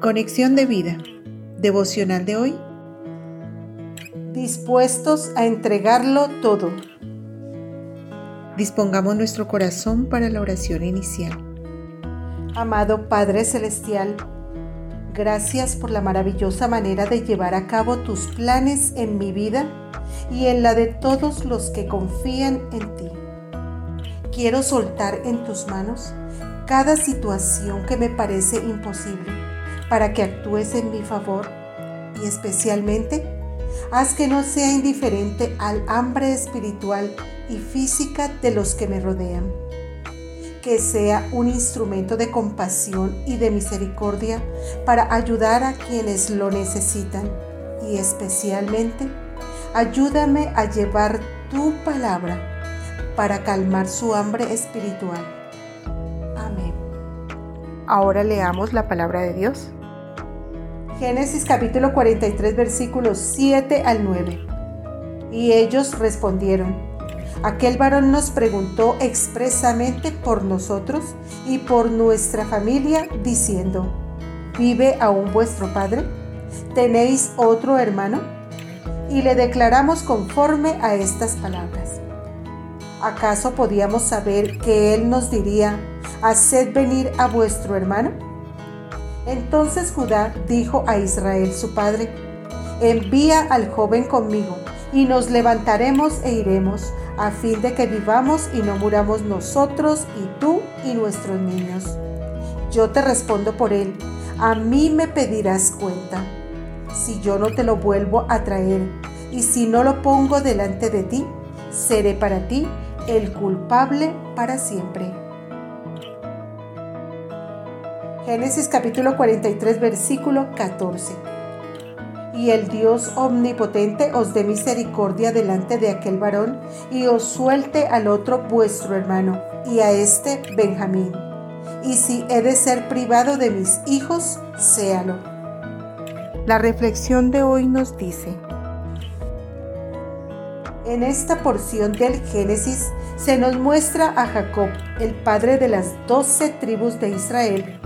Conexión de vida. Devocional de hoy. Dispuestos a entregarlo todo. Dispongamos nuestro corazón para la oración inicial. Amado Padre Celestial, gracias por la maravillosa manera de llevar a cabo tus planes en mi vida y en la de todos los que confían en ti. Quiero soltar en tus manos cada situación que me parece imposible para que actúes en mi favor y especialmente haz que no sea indiferente al hambre espiritual y física de los que me rodean. Que sea un instrumento de compasión y de misericordia para ayudar a quienes lo necesitan y especialmente ayúdame a llevar tu palabra para calmar su hambre espiritual. Amén. Ahora leamos la palabra de Dios. Génesis capítulo 43 versículos 7 al 9. Y ellos respondieron, aquel varón nos preguntó expresamente por nosotros y por nuestra familia, diciendo, ¿vive aún vuestro padre? ¿Tenéis otro hermano? Y le declaramos conforme a estas palabras. ¿Acaso podíamos saber que él nos diría, haced venir a vuestro hermano? Entonces Judá dijo a Israel su padre, envía al joven conmigo, y nos levantaremos e iremos, a fin de que vivamos y no muramos nosotros y tú y nuestros niños. Yo te respondo por él, a mí me pedirás cuenta. Si yo no te lo vuelvo a traer, y si no lo pongo delante de ti, seré para ti el culpable para siempre. Génesis capítulo 43 versículo 14. Y el Dios omnipotente os dé misericordia delante de aquel varón y os suelte al otro vuestro hermano y a este Benjamín. Y si he de ser privado de mis hijos, séalo. La reflexión de hoy nos dice, en esta porción del Génesis se nos muestra a Jacob, el padre de las doce tribus de Israel,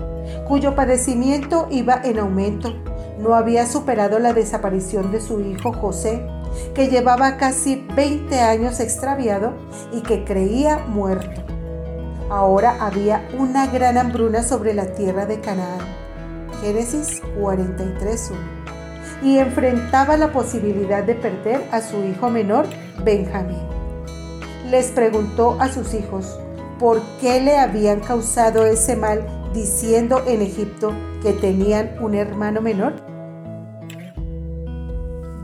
cuyo padecimiento iba en aumento. No había superado la desaparición de su hijo José, que llevaba casi 20 años extraviado y que creía muerto. Ahora había una gran hambruna sobre la tierra de Canaán. Génesis 43.1. Y enfrentaba la posibilidad de perder a su hijo menor, Benjamín. Les preguntó a sus hijos por qué le habían causado ese mal diciendo en Egipto que tenían un hermano menor?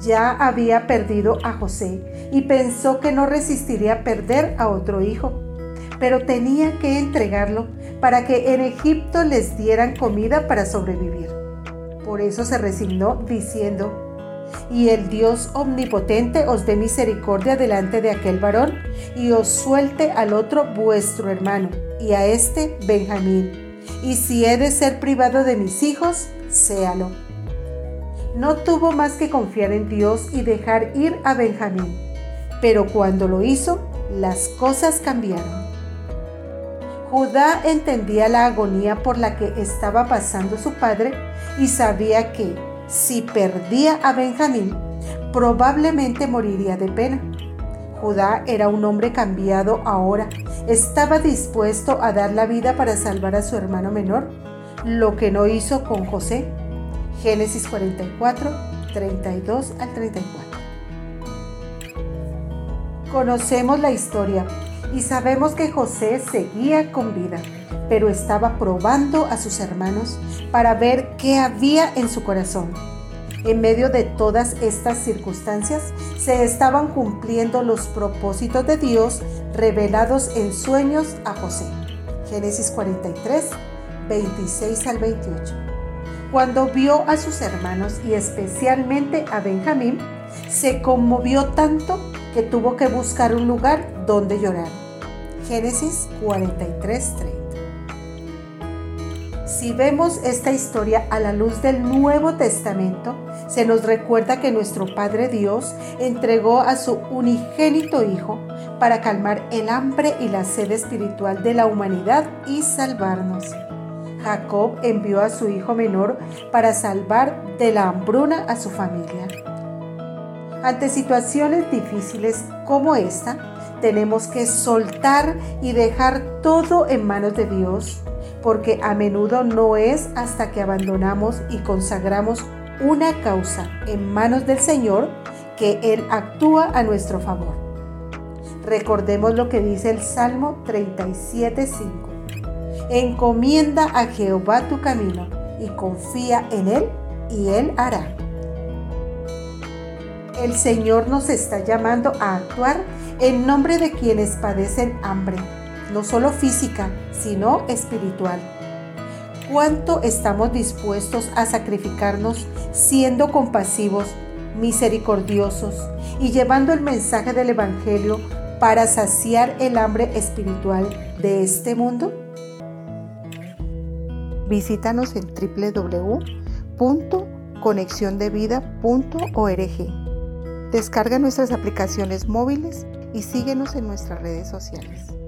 Ya había perdido a José y pensó que no resistiría perder a otro hijo, pero tenía que entregarlo para que en Egipto les dieran comida para sobrevivir. Por eso se resignó diciendo, y el Dios omnipotente os dé misericordia delante de aquel varón y os suelte al otro vuestro hermano y a este Benjamín y si he de ser privado de mis hijos, séalo. No tuvo más que confiar en Dios y dejar ir a Benjamín, pero cuando lo hizo, las cosas cambiaron. Judá entendía la agonía por la que estaba pasando su padre y sabía que si perdía a Benjamín, probablemente moriría de pena. Judá era un hombre cambiado ahora. Estaba dispuesto a dar la vida para salvar a su hermano menor, lo que no hizo con José. Génesis 44, 32 al 34. Conocemos la historia y sabemos que José seguía con vida, pero estaba probando a sus hermanos para ver qué había en su corazón. En medio de todas estas circunstancias se estaban cumpliendo los propósitos de Dios revelados en sueños a José. Génesis 43, 26 al 28. Cuando vio a sus hermanos y especialmente a Benjamín, se conmovió tanto que tuvo que buscar un lugar donde llorar. Génesis 43, 30. Si vemos esta historia a la luz del Nuevo Testamento, se nos recuerda que nuestro Padre Dios entregó a su unigénito Hijo para calmar el hambre y la sed espiritual de la humanidad y salvarnos. Jacob envió a su hijo menor para salvar de la hambruna a su familia. Ante situaciones difíciles como esta, tenemos que soltar y dejar todo en manos de Dios, porque a menudo no es hasta que abandonamos y consagramos una causa en manos del Señor que Él actúa a nuestro favor. Recordemos lo que dice el Salmo 37.5. Encomienda a Jehová tu camino y confía en Él y Él hará. El Señor nos está llamando a actuar en nombre de quienes padecen hambre, no solo física, sino espiritual. ¿Cuánto estamos dispuestos a sacrificarnos siendo compasivos, misericordiosos y llevando el mensaje del Evangelio para saciar el hambre espiritual de este mundo? Visítanos en www.conexiondevida.org. Descarga nuestras aplicaciones móviles y síguenos en nuestras redes sociales.